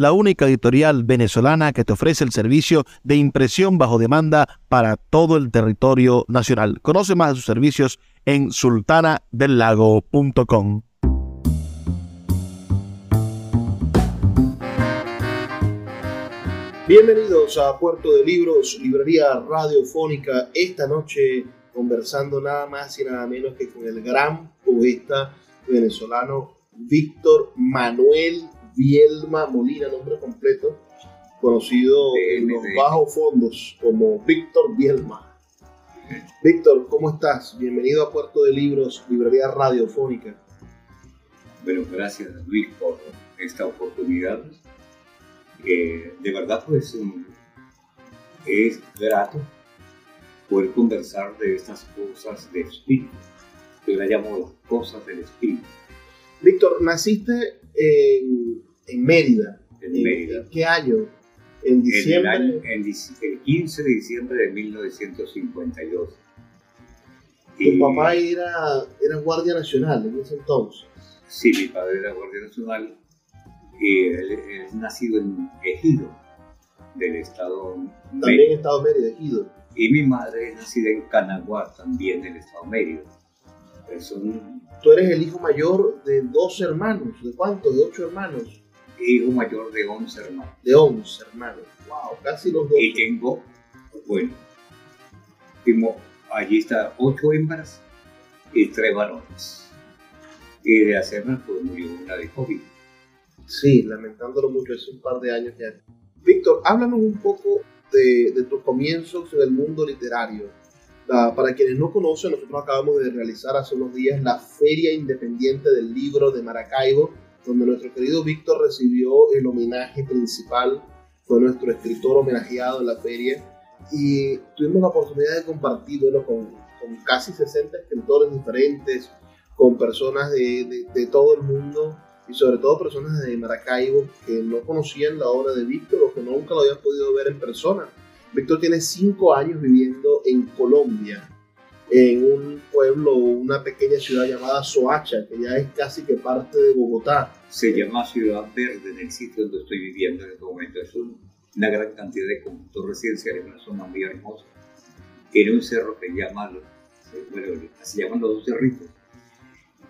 la única editorial venezolana que te ofrece el servicio de impresión bajo demanda para todo el territorio nacional. Conoce más de sus servicios en sultanadelago.com. Bienvenidos a Puerto de Libros, librería radiofónica. Esta noche conversando nada más y nada menos que con el gran poeta venezolano Víctor Manuel Bielma Molina, nombre completo, conocido en los bajos fondos como Víctor Bielma. Víctor, ¿cómo estás? Bienvenido a Puerto de Libros, librería radiofónica. Bueno, gracias Luis por esta oportunidad de verdad pues es grato poder conversar de estas cosas de espíritu. Yo la llamo las cosas del espíritu. Víctor, naciste en, en Mérida. En, Mérida. qué año? En diciembre. En el, en el 15 de diciembre de 1952. Tu papá era, era guardia nacional en ese entonces. Sí, mi padre era guardia nacional él, es nacido en Ejido, del estado También Mérida. estado Mérida, Ejido. Y mi madre es nacida en Canaguá, también del estado Mérida. Tú eres el hijo mayor de dos hermanos. ¿De cuántos? ¿De ocho hermanos? Hijo mayor de once hermanos. De once hermanos. Wow, casi los dos. Y tengo, bueno, tengo, allí está ocho hembras y tres varones. Y de hacerme pues murió una de COVID. Sí, lamentándolo mucho, hace un par de años ya. Víctor, háblanos un poco de, tus comienzos en el mundo literario. para quienes no conocen, nosotros acabamos de realizar hace unos días la Feria Independiente del Libro de Maracaibo, donde nuestro querido Víctor recibió el homenaje principal, fue nuestro escritor homenajeado en la feria, y tuvimos la oportunidad de compartir con, con, casi 60 escritores diferentes, con personas de, de todo el mundo, y sobre todo personas de Maracaibo que no conocían la obra de Víctor o que nunca lo habían podido ver en persona. Víctor tiene cinco años viviendo en Colombia, en un pueblo, una pequeña ciudad llamada Soacha, que ya es casi que parte de Bogotá. Se llama Ciudad Verde en el sitio donde estoy viviendo en este momento. Es una gran cantidad de conjuntos residenciales, una zona muy hermosa. Tiene un cerro que llama, bueno, se llaman los dos cerritos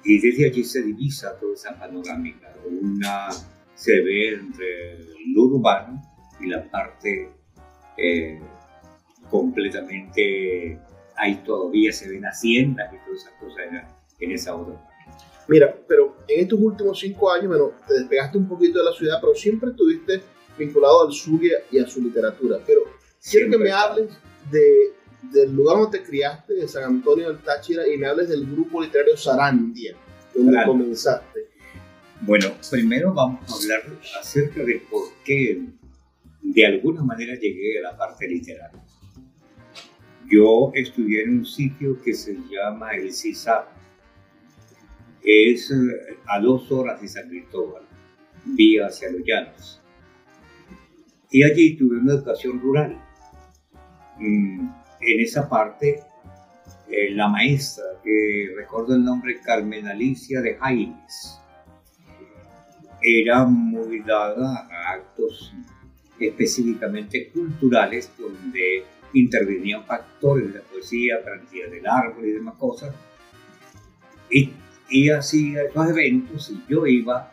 y desde allí se divisa toda esa panorámica. Una se ve entre lo urbano y la parte eh, completamente, ahí todavía se ven haciendas y todas esas cosas en, esa otra Mira, pero en estos últimos cinco años, bueno, te despegaste un poquito de la ciudad, pero siempre estuviste vinculado al Zulia y a su literatura. Pero quiero que me hables de del lugar donde te criaste, de San Antonio del Táchira, y me hables del grupo literario Sarandia, donde comenzaste. Bueno, primero vamos a hablar acerca de por qué de alguna manera llegué a la parte literaria. Yo estudié en un sitio que se llama el CISAP. Es eh, a dos horas de San Cristóbal, vía hacia los llanos. Y allí tuve una educación rural. Mm, en esa parte, eh, la maestra, que recuerdo el nombre, Carmen Alicia de Jaimes, era muy dada a actos específicamente culturales donde intervenían factores de la poesía, tranquilidad del árbol y demás cosas. Y, y hacía esos eventos y yo iba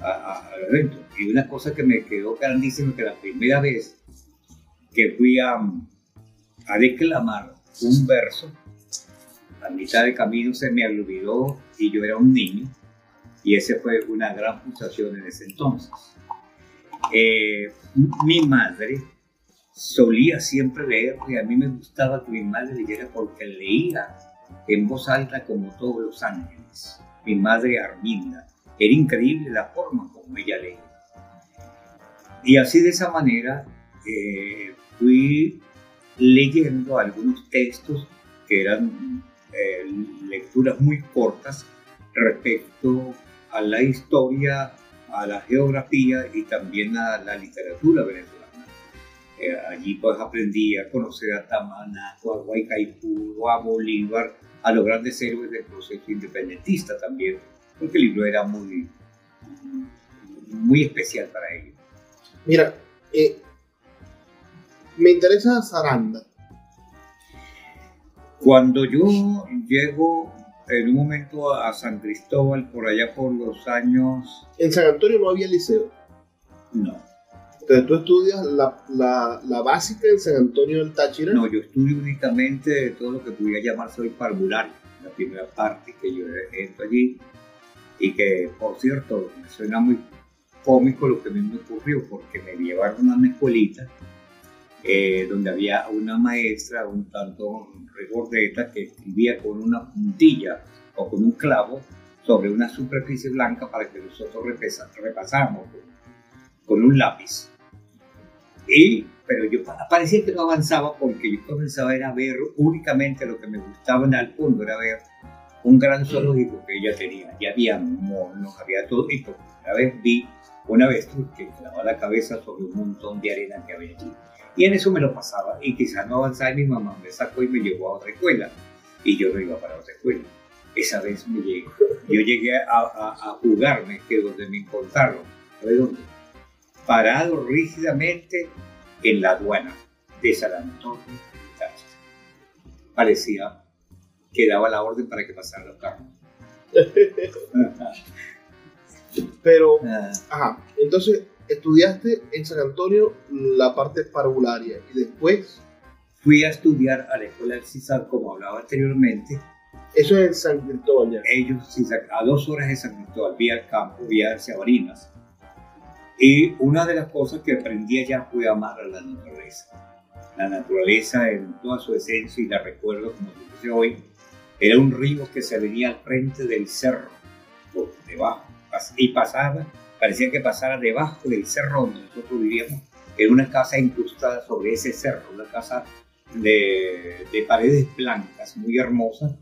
a, los eventos. Y una cosa que me quedó grandísima que la primera vez que fui a, a declamar un verso. A mitad de camino se me olvidó y yo era un niño. Y ese fue una gran frustración en ese entonces. Eh, mi madre solía siempre leer y a mí me gustaba que mi madre leyera porque leía en voz alta como todos los ángeles. Mi madre Arminda. Era increíble la forma como ella leía. Y así de esa manera eh, fui leyendo algunos textos que eran eh, lecturas muy cortas respecto a la historia, a la geografía y también a la literatura venezolana. Eh, allí pues aprendí a conocer a Tamanaco, a Guaycaipuro, a Bolívar, a los grandes héroes del proceso independentista también, porque el libro era muy, muy especial para ellos. Mira, eh, me interesa Saranda. Cuando yo llego en un momento a San Cristóbal, por allá por los años... En San Antonio no había liceo. No. Entonces tú estudias la, la, básica en San Antonio del Táchira. No, yo estudio únicamente todo lo que pudiera llamarse hoy parvulario, la primera parte que yo entro allí. Y que, por cierto, me suena muy cómico lo que a mí me ocurrió, porque me llevaron a una escuelita eh, donde había una maestra un tanto regordeta que escribía con una puntilla o con un clavo sobre una superficie blanca para que nosotros repasáramos con, un lápiz. Y, pero yo parecía que no avanzaba porque yo comenzaba a ver únicamente lo que me gustaba en el fondo, era ver un gran zoológico que ella tenía. Ya había monos, había todo, y por primera vez vi una vez que clavaba la cabeza sobre un montón de arena que había allí. Y en eso me lo pasaba y quizás no avanzaba y mi mamá me sacó y me llevó a otra escuela y yo no iba para otra escuela. Esa vez me llegó. Yo llegué a, a, jugarme, que donde me encontraron, ¿sabes dónde? Parado rígidamente en la aduana de San Antonio Parecía que daba la orden para que pasaran los carros. Pero, ah. ajá, entonces estudiaste en San Antonio la parte parvularia y después... Fui a estudiar a la escuela del CISAC, como hablaba anteriormente. Eso es en San Cristóbal ya. Ellos, a dos horas de San Cristóbal, vía el campo, vía hacia Barinas. Y una de las cosas que aprendí allá fue amar a la naturaleza. La naturaleza en toda su esencia, y la recuerdo como dice hoy, era un río que se venía al frente del cerro, por debajo, y pasaba parecía que pasara debajo del cerro donde nosotros vivíamos, en una casa incrustada sobre ese cerro, una casa de, de paredes blancas, muy hermosa,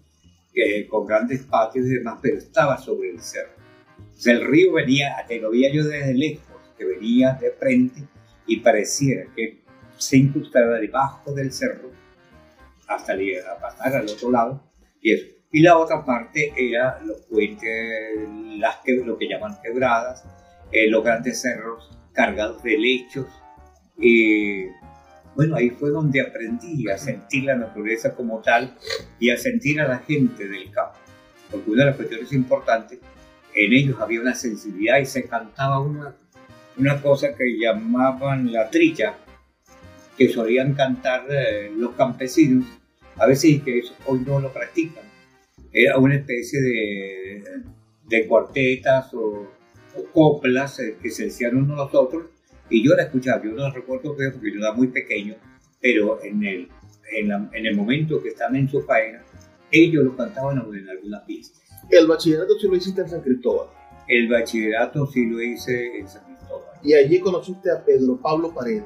con grandes patios y demás, pero estaba sobre el cerro. Entonces el río venía, te lo veía yo desde lejos, que venía de frente y pareciera que se incrustara debajo del cerro hasta pasar al otro lado y eso. Y la otra parte era los puentes, las que, lo que llaman quebradas, eh, los grandes cerros cargados de lechos. Y bueno, ahí fue donde aprendí a sentir la naturaleza como tal y a sentir a la gente del campo. Porque una de las cuestiones importantes, en ellos había una sensibilidad y se cantaba una, una cosa que llamaban la trilla, que solían cantar eh, los campesinos, a veces que eso hoy no lo practican. Era una especie de, de cuartetas o coplas eh, que se decían unos a los otros, y yo la escuchaba, yo no la recuerdo porque yo era muy pequeño, pero en el, en, el momento que están en su faena, ellos lo cantaban en algunas pistas. ¿El bachillerato sí lo hiciste en San Cristóbal? El bachillerato sí lo hice en San Cristóbal. ¿Y allí conociste a Pedro Pablo Paredes?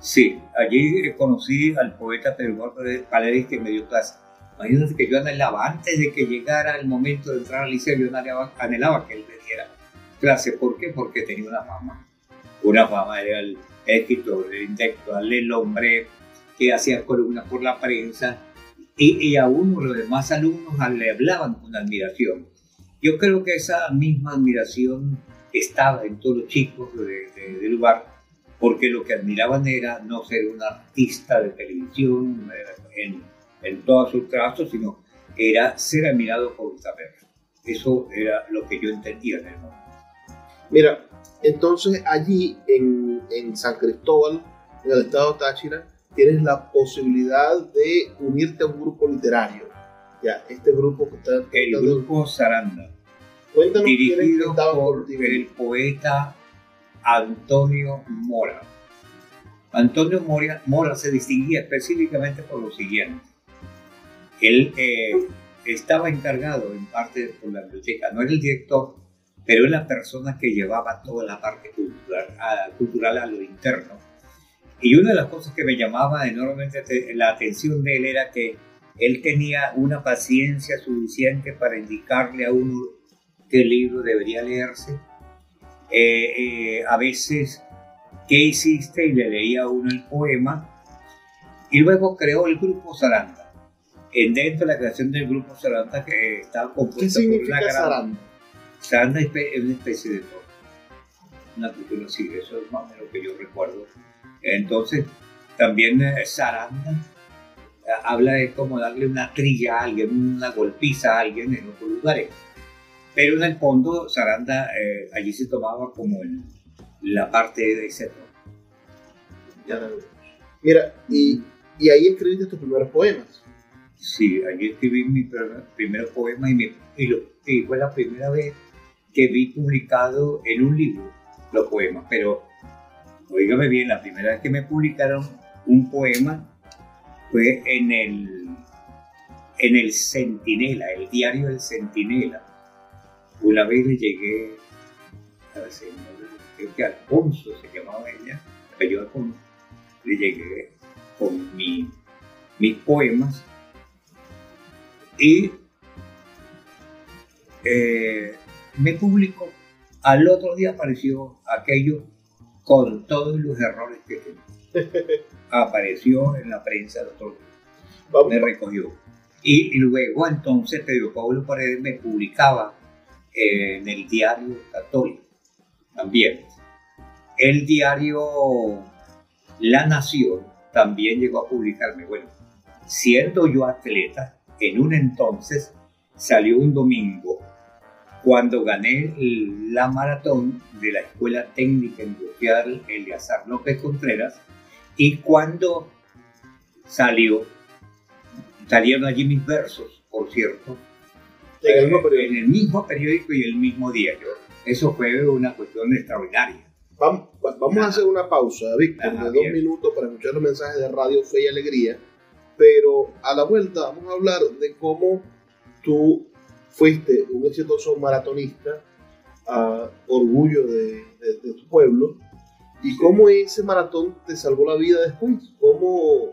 Sí, allí conocí al poeta Pedro Pablo Paredes que me dio clase. Imagínate que yo anhelaba, antes de que llegara el momento de entrar al liceo, yo anhelaba, que él me diera clase. ¿Por qué? Porque tenía una fama. Una fama, era el escritor, el intelectual, el hombre que hacía columnas por la prensa. Y, y a uno, los demás alumnos, le hablaban con admiración. Yo creo que esa misma admiración estaba en todos los chicos del lugar, porque lo que admiraban era no ser un artista de televisión, en, en todos sus trazos, sino era ser admirado por saber. Eso era lo que yo entendía en el momento. Mira, entonces allí en, en San Cristóbal, en el estado Táchira, tienes la posibilidad de unirte a un grupo literario. Ya, este grupo que está... El grupo Saranda. Cuéntanos dirigido por el poeta Antonio Mora. Antonio Mora, Mora se distinguía específicamente por lo siguiente. Él eh, estaba encargado en parte por la biblioteca, no era el director, pero es la persona que llevaba toda la parte cultural a, cultural a lo interno. Y una de las cosas que me llamaba enormemente la atención de él era que él tenía una paciencia suficiente para indicarle a uno qué libro debería leerse. Eh, eh, a veces, ¿qué hiciste? Y le leía a uno el poema. Y luego creó el grupo Saranda. En dentro de la creación del grupo Saranda, que estaba compuesto por una gran... Saranda? Saranda es una especie de todo. Una cultura así, eso es más o menos lo que yo recuerdo. Entonces, también eh, Saranda eh, habla de cómo darle una trilla a alguien, una golpiza a alguien en otros lugares. Pero en el fondo, Saranda eh, allí se tomaba como la parte de ese Ya Mira, y, y, ahí escribiste tus primeros poemas. Sí, allí escribí mi primer, poema y, y fue la primera vez que vi publicado en un libro los poemas, pero oígame bien, la primera vez que me publicaron un poema fue en el, en el Centinela, el diario del Centinela. Una vez le llegué a señor, creo que Alfonso se llamaba ella, yo Alfonso, le llegué con mi, mis poemas y eh, me publicó. Al otro día apareció aquello con todos los errores que tenía. Apareció en la prensa el otro día. Me recogió. Y luego entonces Pedro Pablo Paredes me publicaba en el diario católico también. El diario La Nación también llegó a publicarme. Bueno, siendo yo atleta, en un entonces salió un domingo cuando gané la maratón de la Escuela Técnica Industrial Eleazar López Contreras y cuando salió, salieron allí mis versos, por cierto, en el, mismo periódico y el mismo diario. Eso fue una cuestión extraordinaria. Vamos, a hacer una pausa, Víctor, de dos minutos para escuchar los mensajes de Radio Fe y Alegría, pero a la vuelta vamos a hablar de cómo tú fuiste un exitoso maratonista, a orgullo de, tu pueblo, y cómo ese maratón te salvó la vida después, cómo,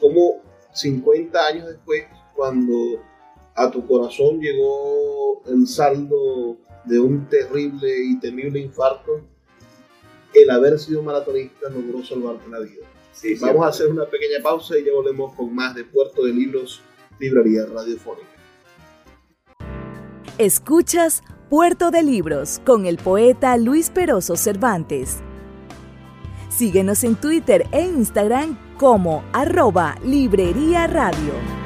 cómo 50 años después, cuando a tu corazón llegó el saldo de un terrible y temible infarto, el haber sido maratonista logró salvarte la vida. Vamos a hacer una pequeña pausa y ya volvemos con más de Puerto de Libros, Librería Radiofónica. Escuchas Puerto de Libros con el poeta Luis Peroso Cervantes. Síguenos en Twitter e Instagram como arroba Librería Radio.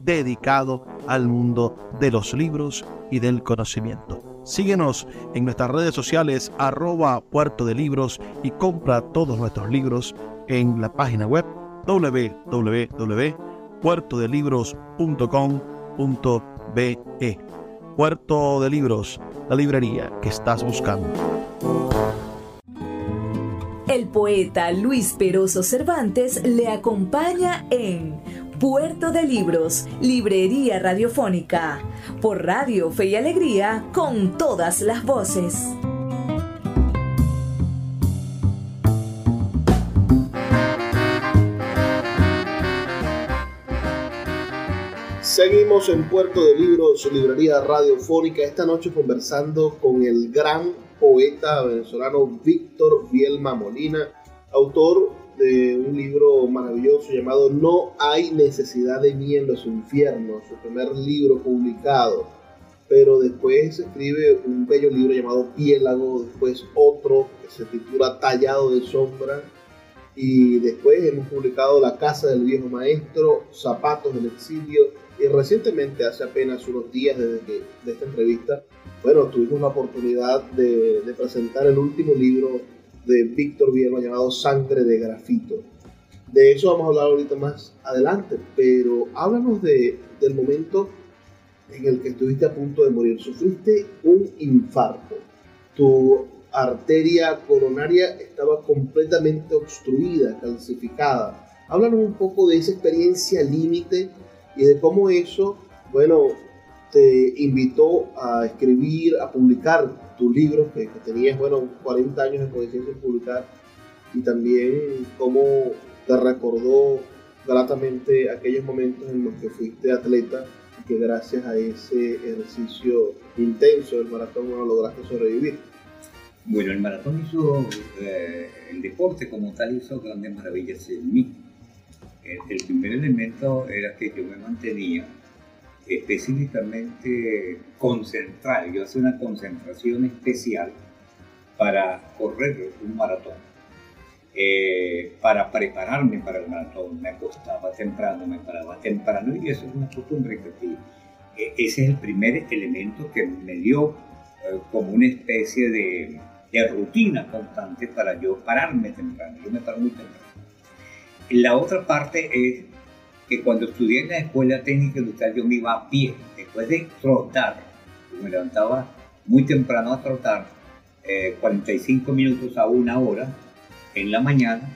dedicado al mundo de los libros y del conocimiento. Síguenos en nuestras redes sociales arroba puerto de libros y compra todos nuestros libros en la página web www.puertodelibros.com.be. Puerto de Libros, la librería que estás buscando. El poeta Luis Peroso Cervantes le acompaña en Puerto de Libros, Librería Radiofónica, por Radio Fe y Alegría, con todas las voces. Seguimos en Puerto de Libros, librería radiofónica, esta noche conversando con el gran poeta venezolano Víctor Vielma Molina, autor un libro maravilloso llamado No hay necesidad de mí en los infiernos, su primer libro publicado. Pero después escribe un bello libro llamado Piélago, después otro que se titula Tallado de Sombra, y después hemos publicado La Casa del Viejo Maestro, Zapatos del Exilio, y recientemente, hace apenas unos días desde que, de esta entrevista, bueno, tuvimos la oportunidad de presentar el último libro de Víctor Vierno llamado Sangre de Grafito. De eso vamos a hablar ahorita más adelante, pero háblanos de, del momento en el que estuviste a punto de morir. Sufriste un infarto. Tu arteria coronaria estaba completamente obstruida, calcificada. Háblanos un poco de esa experiencia límite y de cómo eso, bueno, te invitó a escribir, a publicar tu libro, que, tenías, bueno, 40 años de conciencia en publicar, y también cómo te recordó gratamente aquellos momentos en los que fuiste atleta y que gracias a ese ejercicio intenso del maratón lograste sobrevivir. Bueno, el maratón hizo, eh, el deporte como tal hizo grandes maravillas en mí. El primer elemento era que yo me mantenía específicamente concentrado, yo hacía una concentración especial para correr un maratón. Eh, para prepararme para el maratón me acostaba temprano, me paraba temprano y eso es una costumbre que e, ese es el primer elemento que me dio eh, como una especie de, de, rutina constante para yo pararme temprano. Yo me paro muy temprano. La otra parte es que cuando estudié en la escuela técnica industrial yo me iba a pie, después de trotar, me levantaba muy temprano a trotar, 45 eh, minutos a una hora en la mañana,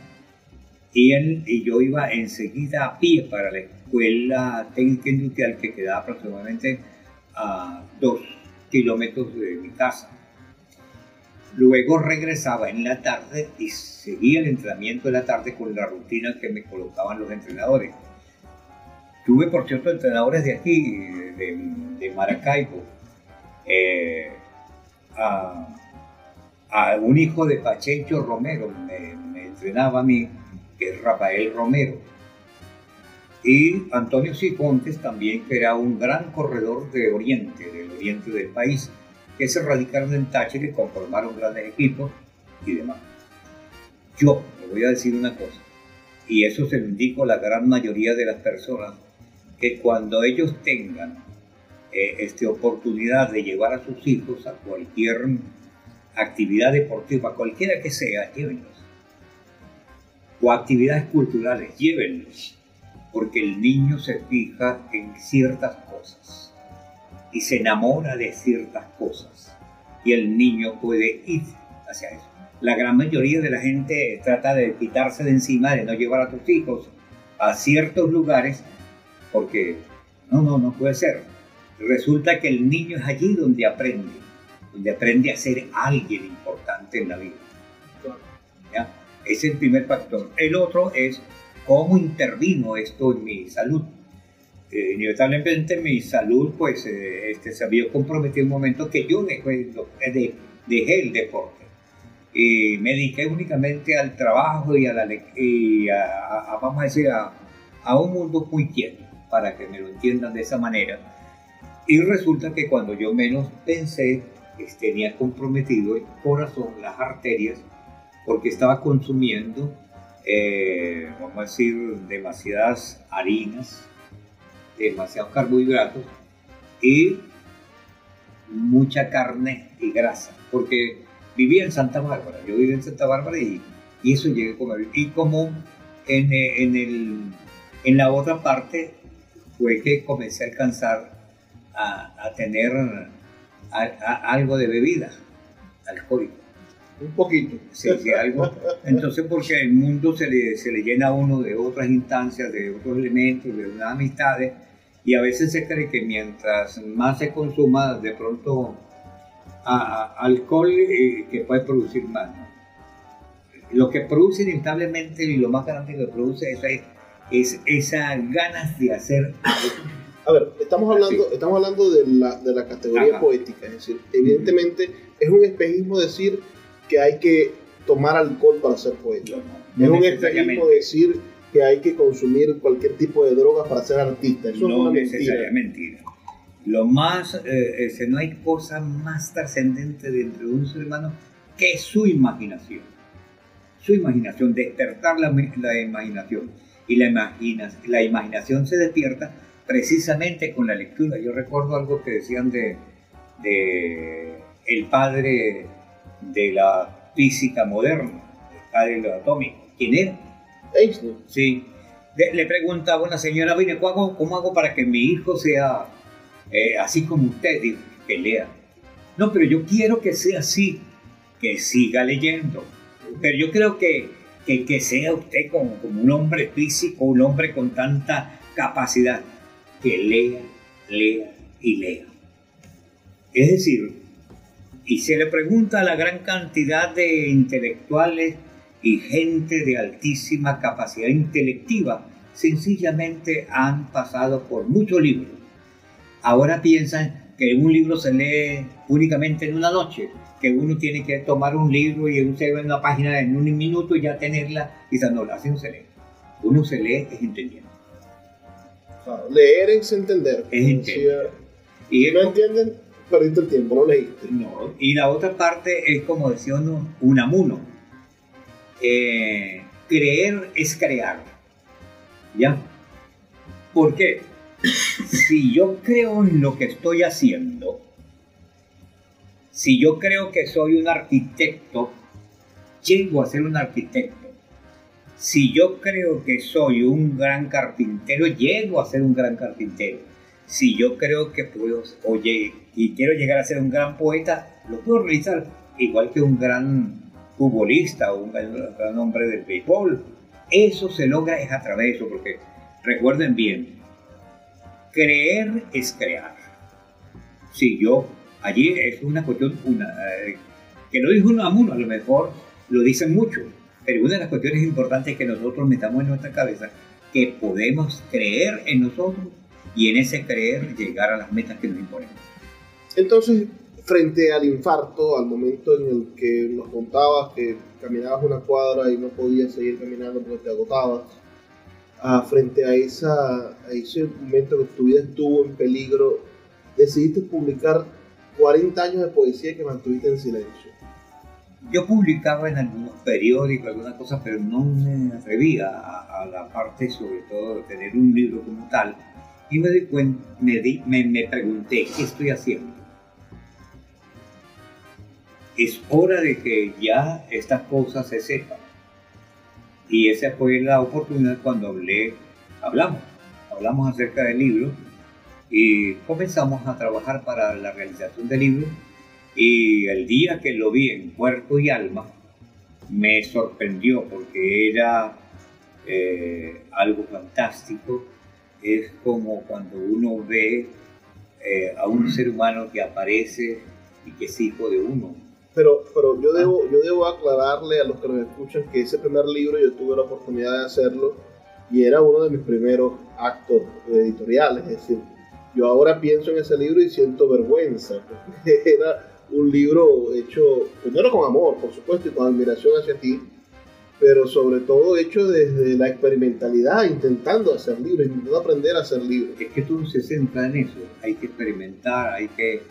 y, y yo iba enseguida a pie para la escuela técnica industrial que quedaba aproximadamente a dos kilómetros de mi casa. Luego regresaba en la tarde y seguía el entrenamiento de la tarde con la rutina que me colocaban los entrenadores. Tuve, por cierto, entrenadores de aquí, de, Maracaibo, eh, a, un hijo de Pachecho Romero, me, entrenaba a mí, que es Rafael Romero. Y Antonio Cifontes también, que era un gran corredor de Oriente, del Oriente del país, que se radicaron en Táchira y conformaron grandes equipos y demás. Yo le voy a decir una cosa, y eso se lo indico a la gran mayoría de las personas que cuando ellos tengan eh, este, oportunidad de llevar a sus hijos a cualquier actividad deportiva, cualquiera que sea, llévenlos. O actividades culturales, llévenlos. Porque el niño se fija en ciertas cosas y se enamora de ciertas cosas. Y el niño puede ir hacia eso. La gran mayoría de la gente trata de quitarse de encima, de no llevar a tus hijos a ciertos lugares porque no, no, no puede ser. Resulta que el niño es allí donde aprende, donde aprende a ser alguien importante en la vida. ¿Ya? Es el primer factor. El otro es cómo intervino esto en mi salud. Eh, inevitablemente mi salud pues eh, este, se había comprometido un momento que yo dejé, el deporte y me dediqué únicamente al trabajo y a, la, y vamos a decir, a, a un mundo muy quieto para que me lo entiendan de esa manera. Y resulta que cuando yo menos pensé, tenía comprometido el corazón, las arterias, porque estaba consumiendo, eh, vamos a decir, demasiadas harinas, demasiados carbohidratos y mucha carne y grasa, porque vivía en Santa Bárbara, yo vivía en Santa Bárbara y, y eso llegué a comer. Y como en, en, el, en la otra parte fue que comencé a alcanzar a, tener algo de bebida alcohólica. Un poquito. Sí, sí, algo. Entonces, porque el mundo se le, se le llena a uno de otras instancias, de otros elementos, de unas amistades, y a veces se cree que mientras más se consuma, de pronto alcohol eh, que puede producir más. Lo que produce inevitablemente y lo más grande que produce es es esa ganas de hacer A ver, estamos hablando, estamos hablando de, la, de la categoría poética, es decir, evidentemente es un espejismo decir que hay que tomar alcohol para ser poeta. es un extremismo decir que hay que consumir cualquier tipo de droga para ser artista. Eso no es necesariamente. Mentira. Lo más, eh, no hay cosa más trascendente dentro de un ser humano que su imaginación. Su imaginación, despertar la, la imaginación. Y la, imagina, la imaginación se despierta precisamente con la lectura. Yo recuerdo algo que decían de, de el padre de la física moderna, el padre de lo atómico. ¿Quién era? Einstein. Sí. le preguntaba a una señora, ¿cómo hago, ¿cómo hago para que mi hijo sea eh, así como usted? Digo, que lea. No, pero yo quiero que sea así, que siga leyendo. Pero yo creo que, que, sea usted como, como un hombre físico, un hombre con tanta capacidad, que lea, lea y lea. Es decir, y se le pregunta a la gran cantidad de intelectuales y gente de altísima capacidad intelectiva, sencillamente han pasado por muchos libros. Ahora piensan que un libro se lee únicamente en una noche, que uno tiene que tomar un libro y se ve una página en un minuto y ya tenerla, y no, así no se lee. Uno se lee es entendiendo. leer es entender. Es entender. Y si no entienden, perdiste el tiempo, no leíste. No, y la otra parte es como decía uno, un amuno eh, creer es crear. ¿Ya? ¿Por qué? Si yo creo en lo que estoy haciendo, si yo creo que soy un arquitecto, llego a ser un arquitecto. Si yo creo que soy un gran carpintero, llego a ser un gran carpintero. Si yo creo que puedo, oye, y quiero llegar a ser un gran poeta, lo puedo realizar igual que un gran futbolista o un gran hombre del béisbol. Eso se logra es a través de eso, porque recuerden bien, creer es crear. Si yo, allí es una cuestión, una, eh, que no dijo uno a uno, a lo mejor lo dicen mucho, pero una de las cuestiones importantes es que nosotros metamos en nuestra cabeza que podemos creer en nosotros y en ese creer llegar a las metas que nos imponemos. Entonces, frente al infarto, al momento en el que nos contabas que caminabas una cuadra y no podías seguir caminando porque te agotabas, ah, frente a, esa, a ese momento que tu vida estuvo en peligro, decidiste publicar 40 años de poesía que mantuviste en silencio. Yo publicaba en algunos periódicos, algunas cosas, pero no me atrevía a, la parte, sobre todo, de tener un libro como tal. Y me, di cuenta, me, di, me, me pregunté, ¿qué estoy haciendo? es hora de que ya estas cosas se sepan. Y esa fue la oportunidad cuando hablé, hablamos, hablamos acerca del libro y comenzamos a trabajar para la realización del libro. Y el día que lo vi en cuerpo y alma, me sorprendió porque era eh, algo fantástico. Es como cuando uno ve eh, a un ser humano que aparece y que es hijo de uno pero, pero yo, debo, yo debo aclararle a los que nos escuchan que ese primer libro yo tuve la oportunidad de hacerlo y era uno de mis primeros actos editoriales. Es decir, yo ahora pienso en ese libro y siento vergüenza, porque era un libro hecho primero con amor, por supuesto, y con admiración hacia ti, pero sobre todo hecho desde la experimentalidad, intentando hacer libros, intentando aprender a hacer libros. Es que tú se centra en eso, hay que experimentar, hay que, eh,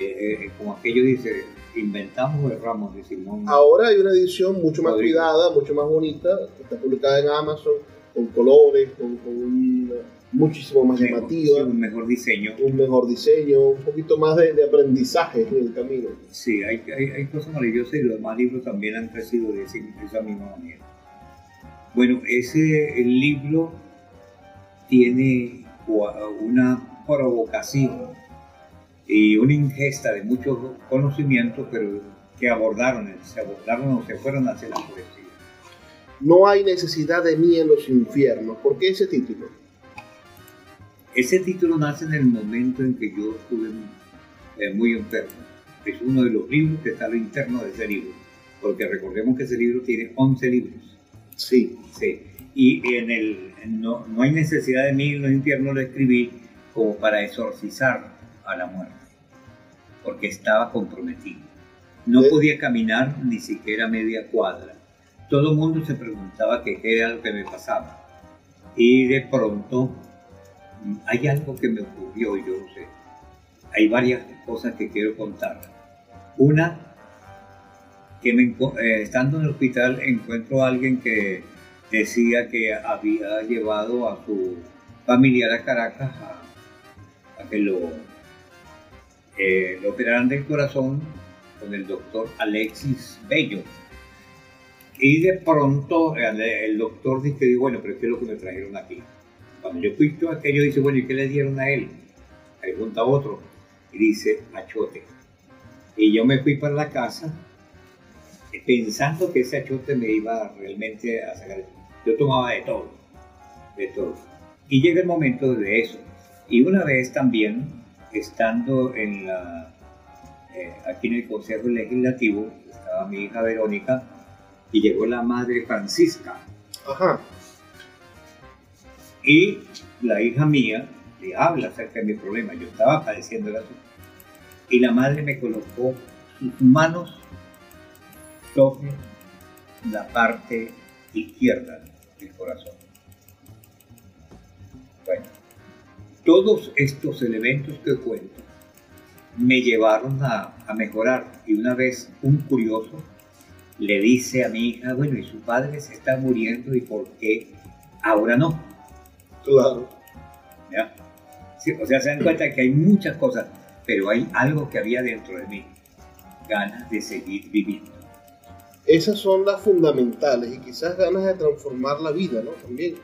eh, como aquello dice, inventamos el Ramos de Simón. Ahora hay una edición mucho más cuidada, mucho más bonita, que está publicada en Amazon, con colores, con, un, muchísimo más llamativa. un mejor diseño. Un mejor diseño, un poquito más de, aprendizaje en el camino. Sí, hay, hay, hay, cosas maravillosas y los demás libros también han crecido de, esa misma manera. Bueno, ese el libro tiene una provocación y una ingesta de muchos conocimientos, pero que abordaron, se abordaron o se fueron hacia la poesía. No hay necesidad de mí en los infiernos. ¿Por qué ese título? Ese título nace en el momento en que yo estuve eh, muy enfermo. Es uno de los libros que está a lo interno de ese libro. Porque recordemos que ese libro tiene 11 libros. Sí. Sí. Y en el, no, no hay necesidad de mí en los infiernos, lo escribí como para exorcizar a la muerte, porque estaba comprometido. No podía caminar ni siquiera media cuadra, todo el mundo se preguntaba qué era lo que me pasaba. Y de pronto hay algo que me ocurrió, yo sé. Hay varias cosas que quiero contar. Una, que me, eh, estando en el hospital encuentro a alguien que decía que había llevado a su familiar a Caracas a, que lo, eh, lo operaran del corazón con el doctor Alexis Bello y de pronto el doctor dice, bueno, pero ¿qué es lo que me trajeron aquí? Cuando yo todo aquello, dice, bueno, ¿y qué le dieron a él? Pregunta otro. Y dice, achote. Y yo me fui para la casa pensando que ese achote me iba realmente a sacar. Yo tomaba de todo, de todo. Y llega el momento de eso. Y una vez también, estando en la, eh, aquí en el Consejo Legislativo, estaba mi hija Verónica, y llegó la madre Francisca. Ajá. Y la hija mía le habla acerca de mi problema. Yo estaba padeciendo el asunto. Y la madre me colocó sus manos sobre la parte izquierda del corazón. Bueno, todos estos elementos que cuento me llevaron a, a mejorar. Y una vez un curioso le dice a mi hija, bueno, y su padre se está muriendo y por qué ahora no. Claro. ¿Ya? o sea, se dan cuenta que hay muchas cosas, pero hay algo que había dentro de mí, ganas de seguir viviendo. Esas son las fundamentales y quizás ganas de transformar la vida, ¿no? También.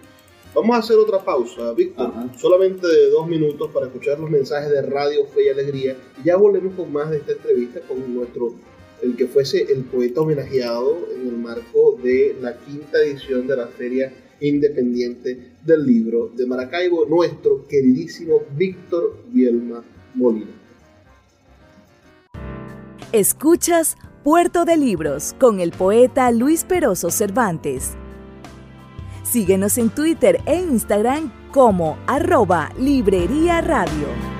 Vamos a hacer otra pausa, Víctor, solamente de dos minutos para escuchar los mensajes de Radio Fe y Alegría y ya volvemos con más de esta entrevista con nuestro el que fuese el poeta homenajeado en el marco de la quinta edición de la Feria Independiente del Libro de Maracaibo, nuestro queridísimo Víctor Bielma Molina. Escuchas Puerto de Libros con el poeta Luis Peroso Cervantes. Síguenos en Twitter e Instagram como arroba Librería Radio.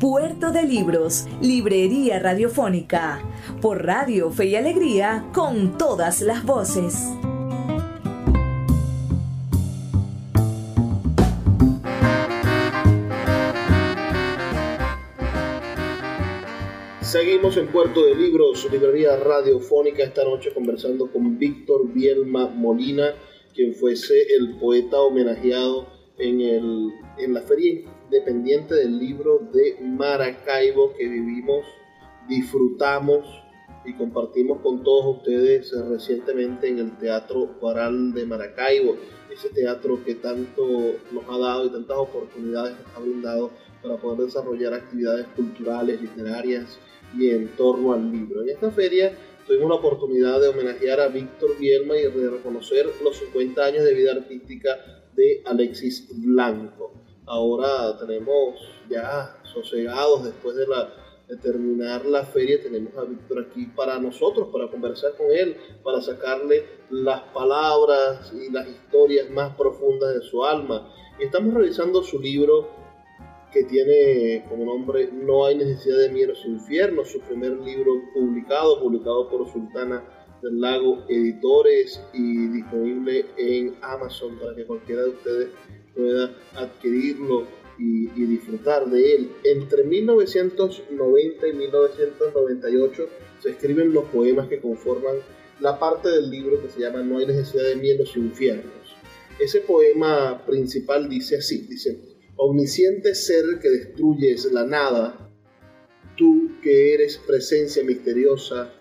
Puerto de Libros, Librería Radiofónica, por Radio Fe y Alegría, con todas las voces. Seguimos en Puerto de Libros, Librería Radiofónica, esta noche conversando con Víctor Bielma Molina, quien fuese el poeta homenajeado en, en la Feria Independiente del Libro de Maracaibo que vivimos, disfrutamos y compartimos con todos ustedes recientemente en el Teatro Baral de Maracaibo, ese teatro que tanto nos ha dado y tantas oportunidades nos ha brindado para poder desarrollar actividades culturales, literarias y en torno al libro. En esta feria tuvimos la oportunidad de homenajear a Víctor Bielma y de reconocer los 50 años de vida artística de Alexis Blanco. Ahora tenemos ya sosegados después de, terminar la feria, tenemos a Víctor aquí para nosotros, para conversar con él, para sacarle las palabras y las historias más profundas de su alma. Y estamos revisando su libro que tiene como nombre No hay necesidad de miedos infiernos, su primer libro publicado, publicado por Sultana del Lago Editores y disponible en Amazon para que cualquiera de ustedes pueda adquirirlo y, disfrutar de él. Entre 1990 y 1998 se escriben los poemas que conforman la parte del libro que se llama No hay necesidad de miedos infiernos. Ese poema principal dice así, dice, Omnisciente ser que destruyes la nada, tú que eres presencia misteriosa,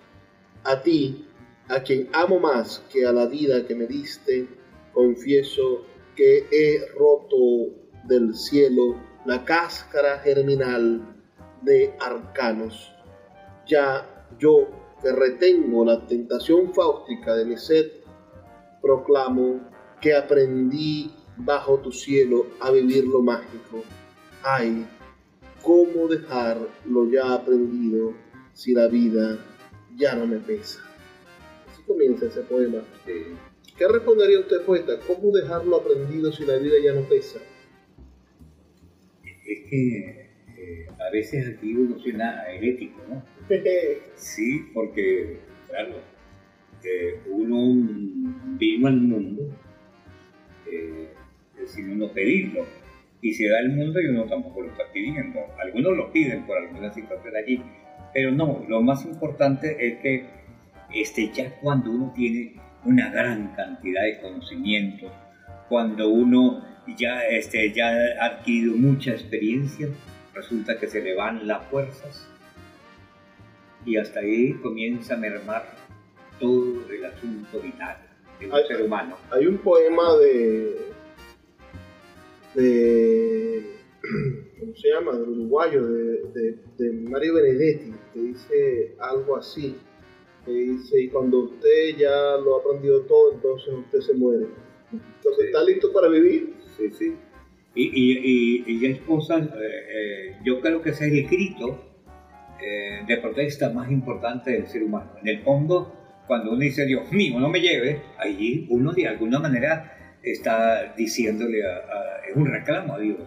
a ti, a quien amo más que a la vida que me diste, confieso que he roto del cielo la cáscara germinal de arcanos. Ya yo que retengo la tentación fáustica de mi sed, proclamo que aprendí bajo tu cielo a vivir lo mágico. Ay, ¿cómo dejar lo ya aprendido si la vida ya no me pesa? Así comienza ese poema. ¿Qué respondería usted, poeta? ¿Cómo dejar lo aprendido si la vida ya no pesa? Es que eh, a veces aquí uno suena herético, ¿no? sí, porque, claro, eh, uno vino al mundo eh, sin uno pedirlo. Y se da el mundo y uno tampoco lo está pidiendo. Algunos lo piden por alguna situación allí. Pero no, lo más importante es que este, ya cuando uno tiene una gran cantidad de conocimientos, cuando uno ya, este, ya ha adquirido mucha experiencia, resulta que se le van las fuerzas y hasta ahí comienza a mermar todo el asunto vital de un ser humano. Hay un poema de, de ¿cómo se llama? Del uruguayo, de, de, Mario Benedetti, que dice algo así, que dice, y cuando usted ya lo ha aprendido todo, entonces usted se muere. Entonces, ¿está listo para vivir? Sí, sí. Y, y, y, y esposa, eh, eh, yo creo que ese es el grito eh, de protesta más importante del ser humano. En el fondo, cuando uno dice, Dios mío, no me lleve, allí uno de alguna manera está diciéndole, a, es un reclamo a Dios.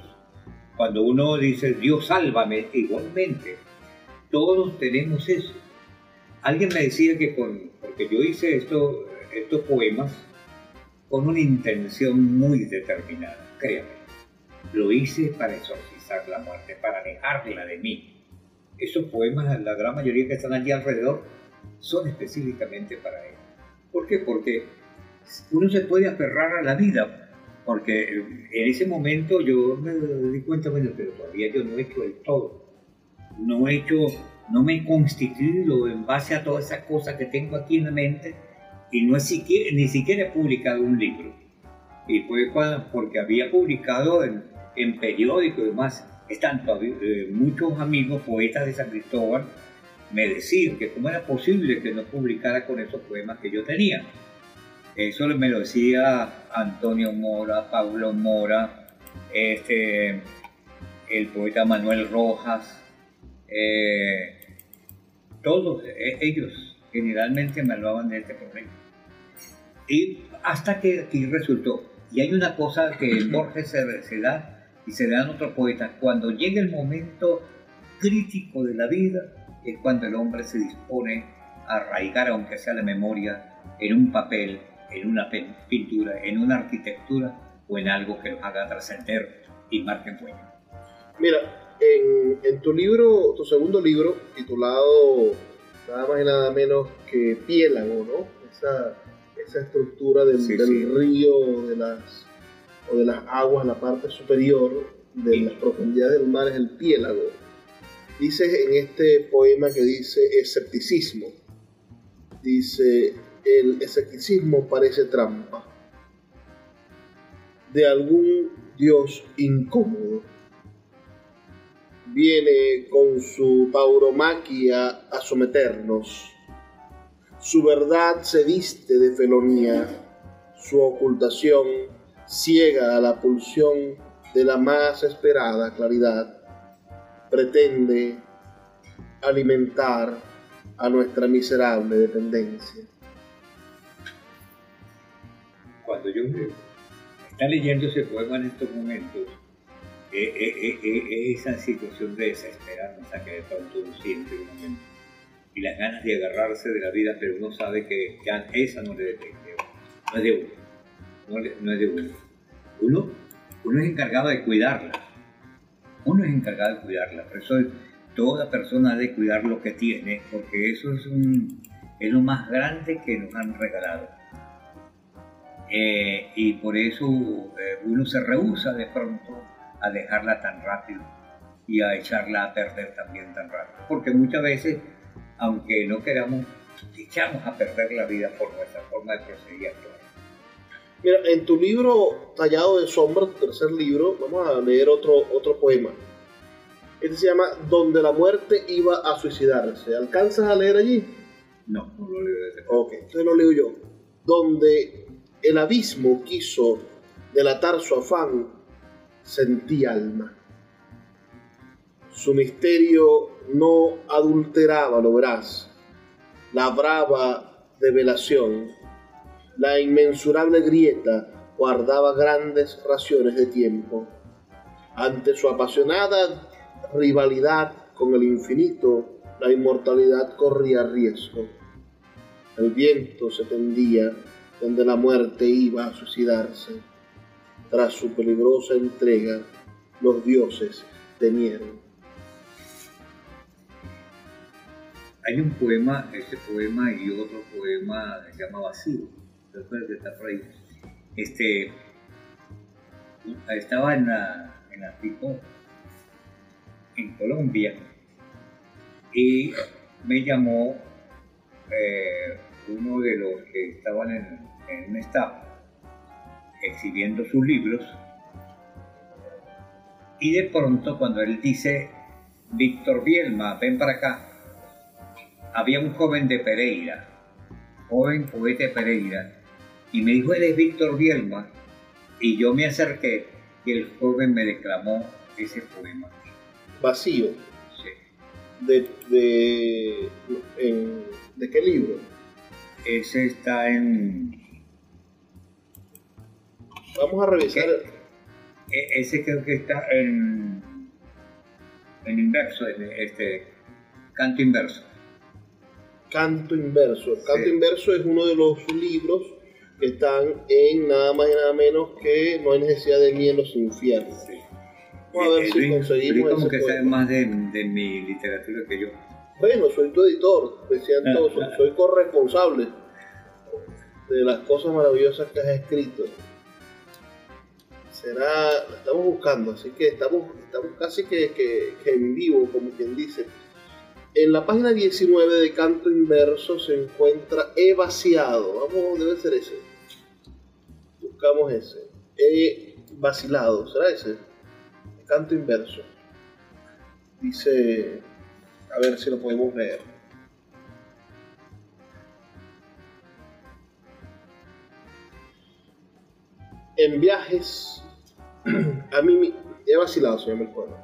Cuando uno dice, Dios, sálvame, igualmente, todos tenemos eso. Alguien me decía que con, porque yo hice esto, estos poemas con una intención muy determinada, créame. Lo hice para exorcizar la muerte, para alejarla de mí esos poemas, la gran mayoría que están allí alrededor, son específicamente para él. ¿Por qué? Porque uno se puede aferrar a la vida, porque en ese momento yo me di cuenta, bueno, pero todavía yo no he hecho el todo. No he hecho, no me he constituido en base a todas esas cosas que tengo aquí en la mente y no es siquiera, ni siquiera he publicado un libro. Y fue porque había publicado en, en periódicos y demás están eh, muchos amigos poetas de San Cristóbal me decían que cómo era posible que no publicara con esos poemas que yo tenía. Eso me lo decía Antonio Mora, Pablo Mora, este, el poeta Manuel Rojas, eh, todos eh, ellos generalmente me hablaban de este problema. Y hasta que aquí resultó. Y hay una cosa que Borges se, se da y se dan otros poetas, cuando llega el momento crítico de la vida, es cuando el hombre se dispone a arraigar, aunque sea la memoria, en un papel, en una pintura, en una arquitectura o en algo que los haga trascender y marque huella. Mira, en, tu libro, tu segundo libro, titulado nada más y nada menos que Piélago, ¿no? Esa, esa estructura del, del río, de las o de las aguas, la parte superior de las profundidades del mar es el piélago. Dice en este poema que dice escepticismo, dice, el escepticismo parece trampa de algún dios incómodo. Viene con su tauromaquia a someternos. Su verdad se viste de felonía, su ocultación ciega a la pulsión de la más esperada claridad, pretende alimentar a nuestra miserable dependencia. Cuando yo está leyendo ese poema en estos momentos, eh, eh, eh, esa situación de desesperanza que de pronto uno siente y las ganas de agarrarse de la vida, pero uno sabe que ya esa no le depende, no es de uno no, es de uno. uno. Uno es encargado de cuidarla. Uno es encargado de cuidarla. Por eso toda persona debe cuidar lo que tiene, porque eso es, lo más grande que nos han regalado. Y por eso uno se rehúsa de pronto a dejarla tan rápido y a echarla a perder también tan rápido. Porque muchas veces, aunque no queramos, echamos a perder la vida por nuestra forma de proceder y actuar. Mira, en tu libro Tallado de Sombra, tu tercer libro, vamos a leer otro, otro poema. Este se llama Donde la muerte iba a suicidarse. ¿Alcanzas a leer allí? No, no lo leo desde Ok, entonces lo leo yo. Donde el abismo quiso delatar su afán, sentí alma. Su misterio no adulteraba, lo verás, la brava develación, la inmensurable grieta guardaba grandes raciones de tiempo. Ante su apasionada rivalidad con el infinito, la inmortalidad corría riesgo. El viento se tendía donde la muerte iba a suicidarse. Tras su peligrosa entrega, los dioses temieron. Hay un poema, ese poema y otro poema que se llama Vacío, de está por ahí. Este, estaba en la, en la tipo en Colombia y me llamó eh, uno de los que estaban en, en un staff exhibiendo sus libros y de pronto cuando él dice Víctor Bielma, ven para acá, había un joven de Pereira, joven poeta de Pereira, y me dijo, él es Víctor Bielma, y yo me acerqué y el joven me declamó ese poema. Vacío. Sí. ¿De, de, en- ¿de qué libro? Ese está en... Vamos a revisar. e- Ese creo que está en... En inverso, en este... Canto inverso. Canto Inverso. Canto Sí. Inverso es uno de los libros que están en nada más y nada menos que No hay necesidad de mí en los infiernos. Vamos a ver Eh, si Luis- conseguimos como que sabe poema. más de, de mi literatura que yo. Bueno, soy tu editor, me siento, Ah, ah. soy corresponsable de las cosas maravillosas que has escrito. Será, la estamos buscando, así que estamos, estamos casi que, que- que en vivo, como quien dice. En la página 19 de Canto Inverso se encuentra He vaciado. Vamos, debe ser ese. Buscamos ese. He vacilado, ¿será ese? Canto Inverso. Dice, a ver si lo podemos ver. En viajes, a mí he vacilado, se llama el poema.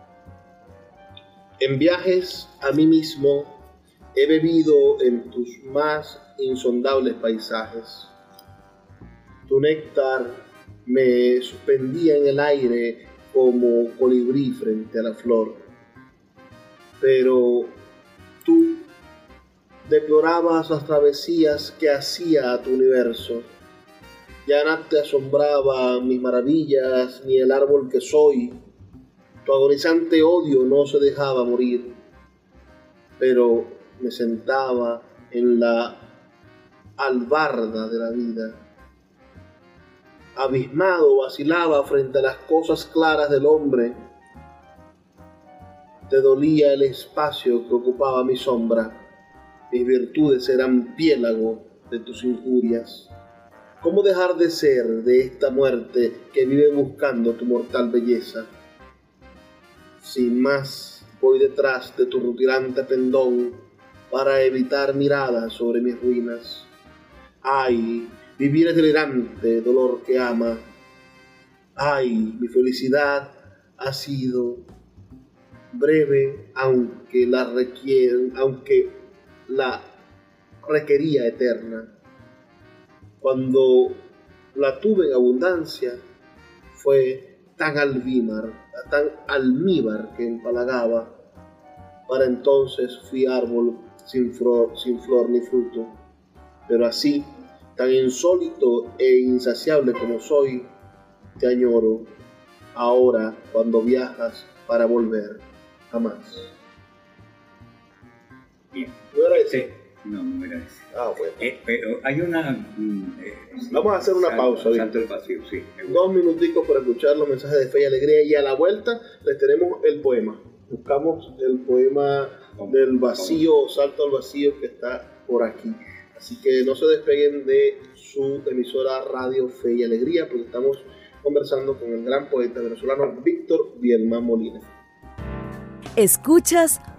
En viajes a mí mismo he bebido en tus más insondables paisajes. Tu néctar me suspendía en el aire como colibrí frente a la flor. Pero tú deplorabas las travesías que hacía a tu universo. Ya no te asombraba mis maravillas ni el árbol que soy. Tu agonizante odio no se dejaba morir, pero me sentaba en la albarda de la vida. Abismado vacilaba frente a las cosas claras del hombre. Te dolía el espacio que ocupaba mi sombra. Mis virtudes eran piélago de tus injurias. ¿Cómo dejar de ser de esta muerte que vive buscando tu mortal belleza? Sin más, voy detrás de tu rutilante pendón para evitar miradas sobre mis ruinas. Ay, vivir es delirante, dolor que ama. Ay, mi felicidad ha sido breve, aunque la aunque la requería eterna. Cuando la tuve en abundancia, fue tan almíbar, tan almíbar que empalagaba. Para entonces fui árbol sin flor, sin flor ni fruto. Pero así, tan insólito e insaciable como soy, te añoro ahora cuando viajas para volver jamás. Bien. ¿No era ese? No, no era ese. Ah, bueno. Eh, pero hay una... mm, eh, sí, Vamos a hacer una salto- pausa. Salto el vacío, sí. Dos minuticos para escuchar los mensajes de fe y alegría y a la vuelta les tenemos el poema. Buscamos el poema del vacío, salto al vacío que está por aquí. Así que no se despeguen de su emisora Radio Fe y Alegría porque estamos conversando con el gran poeta venezolano Víctor Bielma Molina. Escuchas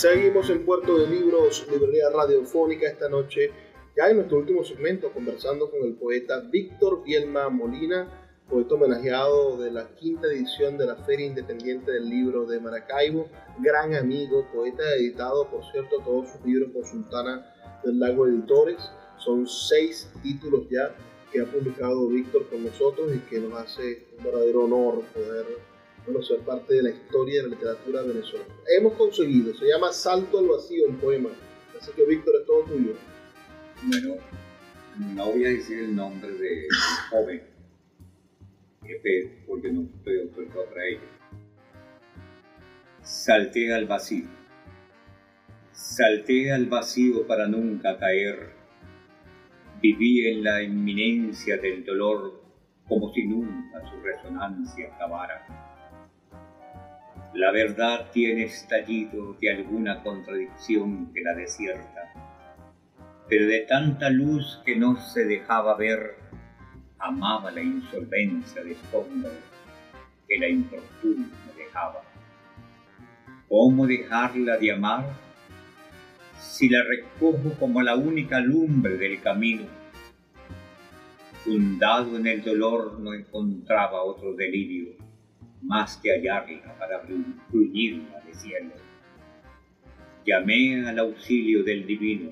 Seguimos en Puerto de Libros, Librería Radiofónica esta noche, ya en nuestro último segmento, conversando con el poeta Víctor Bielma Molina, poeta homenajeado de la quinta edición de la Feria Independiente del Libro de Maracaibo, gran amigo, poeta editado, por cierto, todos sus libros por Sultana del Lago Editores. Son seis títulos ya que ha publicado Víctor con nosotros y que nos hace un verdadero honor poder bueno, ser parte de la historia de la literatura venezolana. Hemos conseguido, se llama Salto al Vacío el poema. Así que Víctor, es todo tuyo. Bueno, no voy a decir el nombre de joven, este, porque no estoy autorizado para ello. Salté al vacío. Salté al vacío para nunca caer. Viví en la inminencia del dolor como si nunca su resonancia acabara. La verdad tiene estallido de alguna contradicción que la desierta pero de tanta luz que no se dejaba ver, amaba la insolvencia de escombros que la infortuna me dejaba. ¿Cómo dejarla de amar si la recojo como la única lumbre del camino? Fundado en el dolor no encontraba otro delirio más que hallarla para bru- bruñirla de cielo. Llamé al auxilio del divino,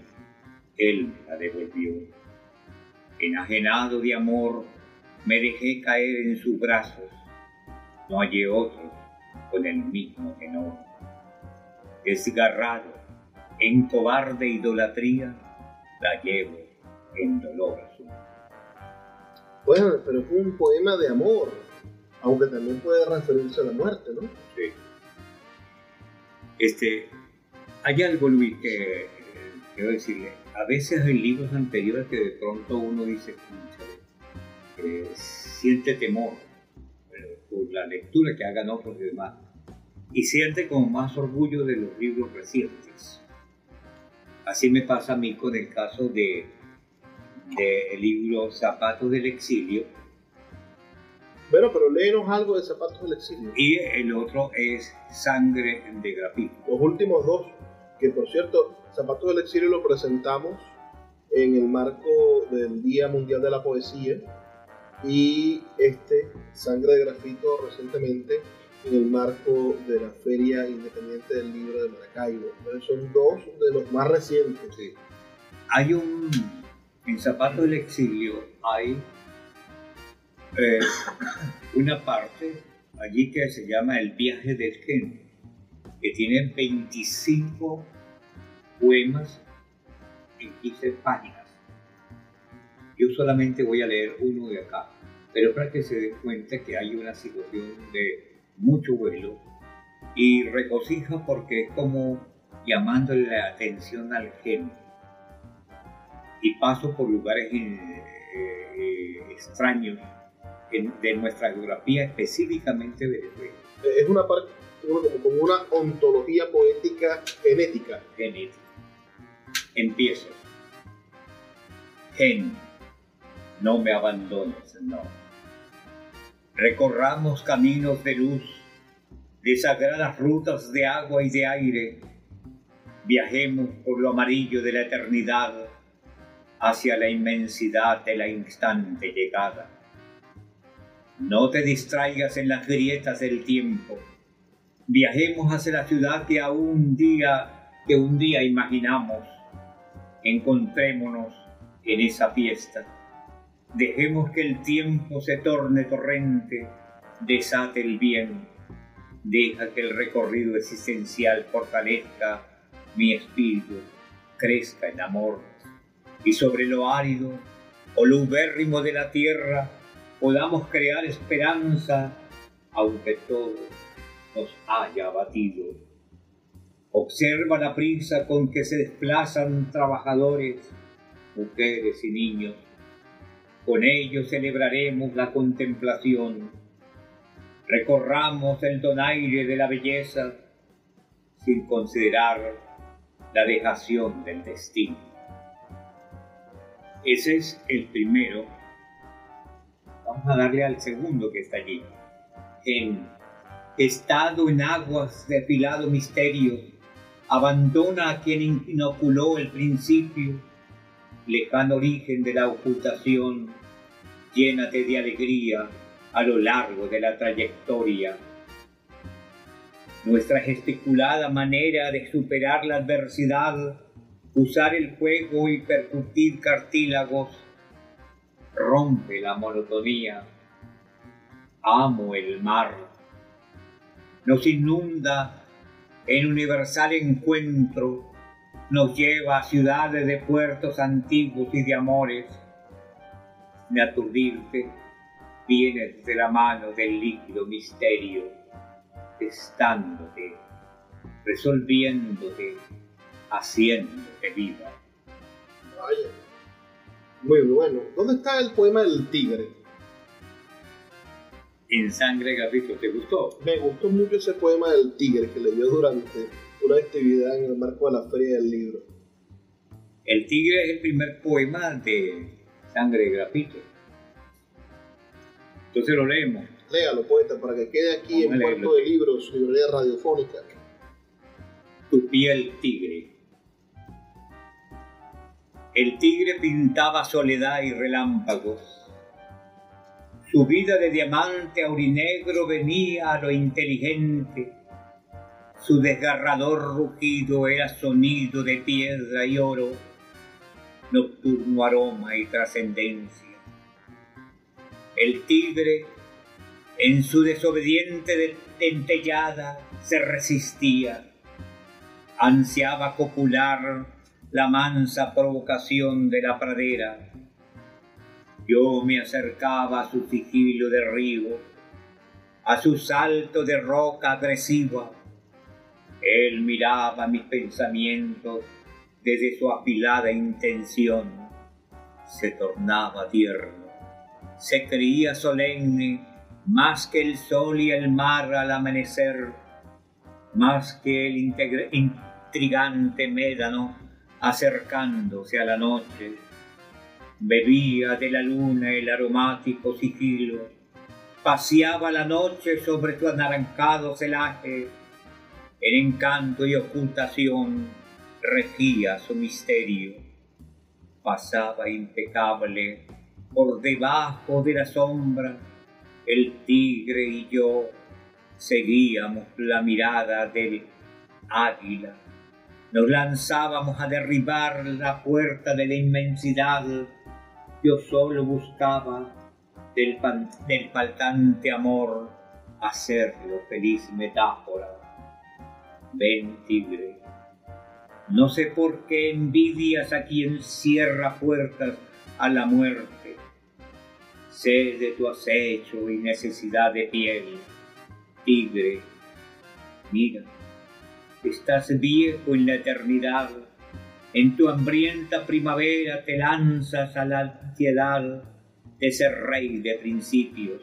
él me la devolvió. Enajenado de amor, me dejé caer en sus brazos. No hallé otro con el mismo tenor. Desgarrado, en cobarde idolatría, la llevo en dolor azul. Bueno, pero es un poema de amor, aunque también puede referirse a la muerte, ¿no? Sí. Este, hay algo, Luis, que quiero decirle. A veces en libros anteriores que de pronto uno dice, "Cónchale, eh, siente temor por la lectura que hagan otros y demás. Y siente como más orgullo de los libros recientes. Así me pasa a mí con el caso de del libro Zapatos del Exilio, Bueno, pero léenos algo de Zapatos del Exilio. y el otro es Sangre de Grafito. Los últimos dos, que por cierto, Zapatos del Exilio lo presentamos en el marco del Día Mundial de la Poesía y este, Sangre de Grafito, recientemente en el marco de la Feria Independiente del Libro de Maracaibo. Entonces son dos de los más recientes. Sí. Hay un. En Zapato del Exilio hay eh, una parte allí que se llama El viaje del genio, que tiene 25 poemas en 15 páginas. Yo solamente voy a leer uno de acá, pero para que se den cuenta que hay una situación de mucho vuelo y regocija porque es como llamándole la atención al genio. Y paso por lugares eh, eh, extraños en- de nuestra geografía, específicamente Venezuela. Eh, Es una parte, como una ontología poética genética. genética. Empiezo. Gen, no me abandones, no. Recorramos caminos de luz, de sagradas rutas de agua y de aire. Viajemos por lo amarillo de la eternidad hacia la inmensidad de la instante llegada. No te distraigas en las grietas del tiempo. Viajemos hacia la ciudad que aún día un día imaginamos, encontrémonos en esa fiesta. Dejemos que el tiempo se torne torrente, desate el bien, deja que el recorrido existencial fortalezca mi espíritu, crezca en amor, y sobre lo árido o lo ubérrimo de la tierra podamos crear esperanza, aunque todo nos haya abatido. Observa la prisa con que se desplazan trabajadores, mujeres y niños. Con ellos celebraremos la contemplación. Recorramos el donaire de la belleza sin considerar la dejación del destino. Ese es el primero. Vamos a darle al segundo que está allí. En estado en aguas de afilado misterio, abandona a quien inoculó el principio, lejano origen de la ocultación, llénate de alegría a lo largo de la trayectoria. Nuestra gesticulada manera de superar la adversidad, usar el fuego y percutir cartílagos, rompe la monotonía. Amo el mar. Nos inunda en universal encuentro, nos lleva a ciudades de puertos antiguos y de amores. Me aturdirte vienes de la mano del líquido misterio, estándote, resolviéndote, haciéndote vida. Vaya. Muy bueno. ¿Dónde está el poema del tigre? En Sangre Gavito, ¿te gustó? Me gustó mucho ese poema del tigre que leyó durante una actividad en el marco de la Feria del Libro. El tigre es el primer poema de Sangre Grafito. Entonces lo leemos. Léalo, poeta, para que quede aquí Vamos en. Puerto de Libros, librería radiofónica. Tu piel tigre. El tigre pintaba soledad y relámpagos. Su vida de diamante aurinegro venía a lo inteligente. Su desgarrador rugido era sonido de piedra y oro, nocturno aroma y trascendencia. El tigre, en su desobediente de- dentellada, se resistía ansiaba copular la mansa provocación de la pradera. Yo me acercaba a su sigilo de río, a su salto de roca agresiva. Él miraba mis pensamientos desde su afilada intención. Se tornaba tierno, se creía solemne más que el sol y el mar al amanecer más que el intrigante médano acercándose a la noche. Bebía de la luna el aromático sigilo, paseaba la noche sobre su anaranjado celaje, en encanto y ocultación regía su misterio. Pasaba impecable por debajo de la sombra, el tigre y yo seguíamos la mirada del águila. Nos lanzábamos a derribar la puerta de la inmensidad. Yo solo buscaba del, pan- del faltante amor hacerlo feliz metáfora. Ven, tigre. No sé por qué envidias a quien cierra puertas a la muerte. Sé de tu acecho y necesidad de piel tigre, mira, estás viejo en la eternidad, en tu hambrienta primavera te lanzas a la ansiedad de ser rey de principios,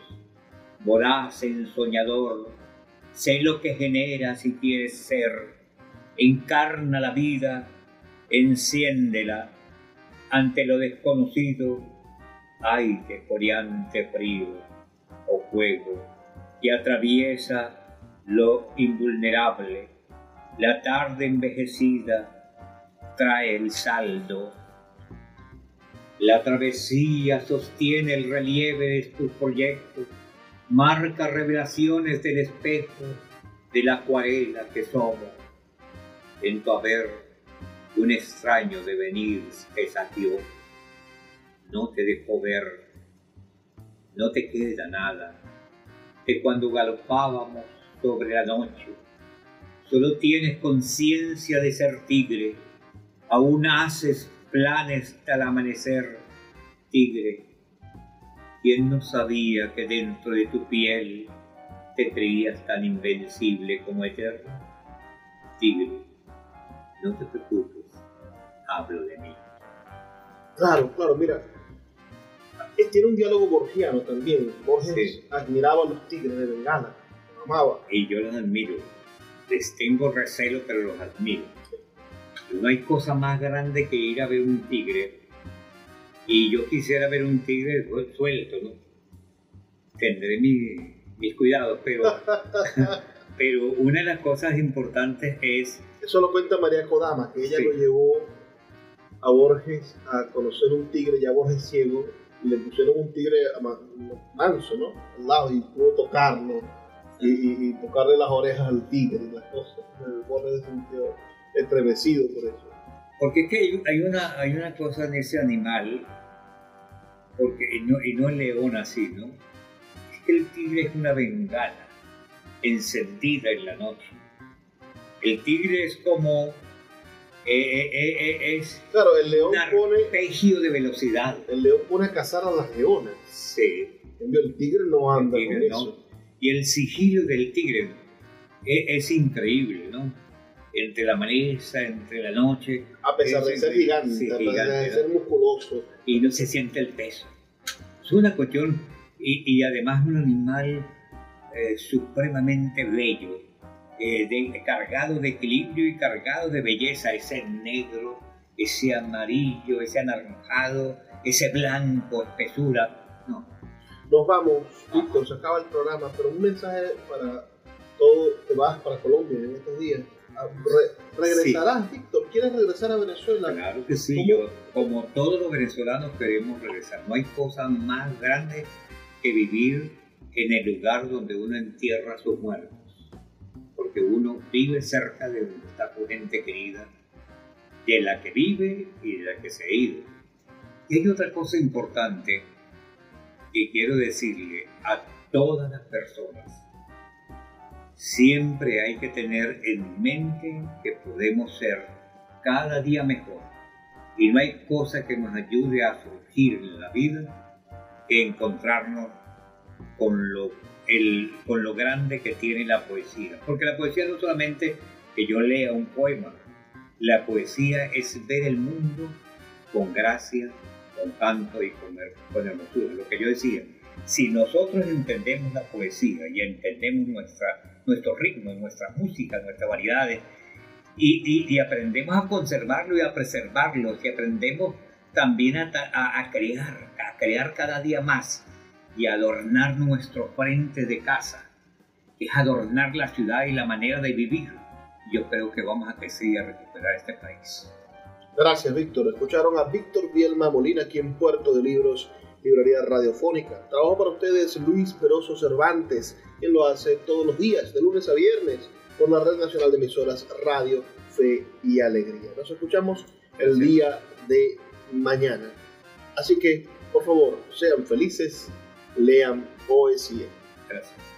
voraz ensoñador, sé lo que genera si quieres ser, encarna la vida, enciéndela, ante lo desconocido, hay de coreante frío o fuego que atraviesa lo invulnerable. La tarde envejecida trae el saldo. La travesía sostiene el relieve de tus proyectos, marca revelaciones del espejo de la acuarela que somos. en tu haber un extraño de venir que saqueó, no te dejó ver, no te queda nada, que cuando galopábamos sobre la noche, solo tienes conciencia de ser tigre, aún haces planes al amanecer, tigre. ¿Quién no sabía que dentro de tu piel te creías tan invencible como eterno? Tigre, no te preocupes, hablo de mí. Claro, claro, mira. Tiene un diálogo borgiano también. Borges Sí. admiraba a los tigres de Bengala, los amaba. Y yo los admiro. Les tengo recelo, pero los admiro. No hay cosa más grande que ir a ver un tigre. Y yo quisiera ver un tigre suel- suelto, ¿no? Tendré mi- mis cuidados, pero, pero una de las cosas importantes es Eso lo cuenta María Kodama, que ella Sí. lo llevó a Borges a conocer un tigre, ya Borges ciego, y le pusieron un tigre manso, ¿no? Al lado, y pudo tocarlo, y, y- y tocarle las orejas al tigre y las cosas. El se sintió estremecido por eso. Porque es que hay, una, hay una cosa en ese animal, porque, y, no, y no el león así, ¿no? Es que el tigre es una bengala encendida en la noche. El tigre es como... eh, eh, eh, eh, es Claro, el león un pone, de velocidad. el león pone a cazar a las leonas. Sí, En cambio, el tigre no anda El con tigre no. eso. Y el sigilo del tigre es, es increíble, ¿no? Entre la maleza, entre la noche, A pesar de Sí, ser gigante, sí, a pesar de gigante, ser musculoso. y no se siente el peso. Es una cuestión, y, y además un animal eh, supremamente bello, eh, de- cargado de equilibrio y cargado de belleza, ese negro, ese amarillo, ese anaranjado, ese blanco, espesura. No, Nos vamos, Víctor, se acaba el programa, pero un mensaje para todo, te vas para Colombia en estos días. Ah, re- ¿Regresarás, Víctor? ¿Quieres regresar a Venezuela? claro que sí, ¿Cómo? yo, como todos los venezolanos queremos regresar. No hay cosa más grande que vivir en el lugar donde uno entierra a sus muertos. Porque uno vive cerca de donde está su gente querida, de la que vive y de la que se ha ido. Y hay otra cosa importante que quiero decirle a todas las personas. Siempre hay que tener en mente que podemos ser cada día mejor. Y no hay cosa que nos ayude a surgir en la vida que encontrarnos con lo, con lo grande que tiene la poesía. Porque la poesía no solamente que yo lea un poema, la poesía es ver el mundo con gracia, con canto y con, con hermosura. Lo que yo decía, si nosotros entendemos la poesía y entendemos nuestra, nuestro ritmo, nuestra música, nuestras variedades, y, y- y aprendemos a conservarlo y a preservarlo, y aprendemos también a, a- a crear, a crear cada día más y adornar nuestro frente de casa, que es adornar la ciudad y la manera de vivir. Yo creo que vamos a crecer y a recuperar este país. Gracias, Víctor. Escucharon a Víctor Bielma Molina aquí en Puerto de Libros, Librería Radiofónica. Trabajo para ustedes Luis Peroso Cervantes, quien lo hace todos los días, de lunes a viernes, por la Red Nacional de Emisoras Radio, Fe y Alegría. Nos escuchamos el día de mañana. Así que, por favor, sean felices, lean poesía. Gracias.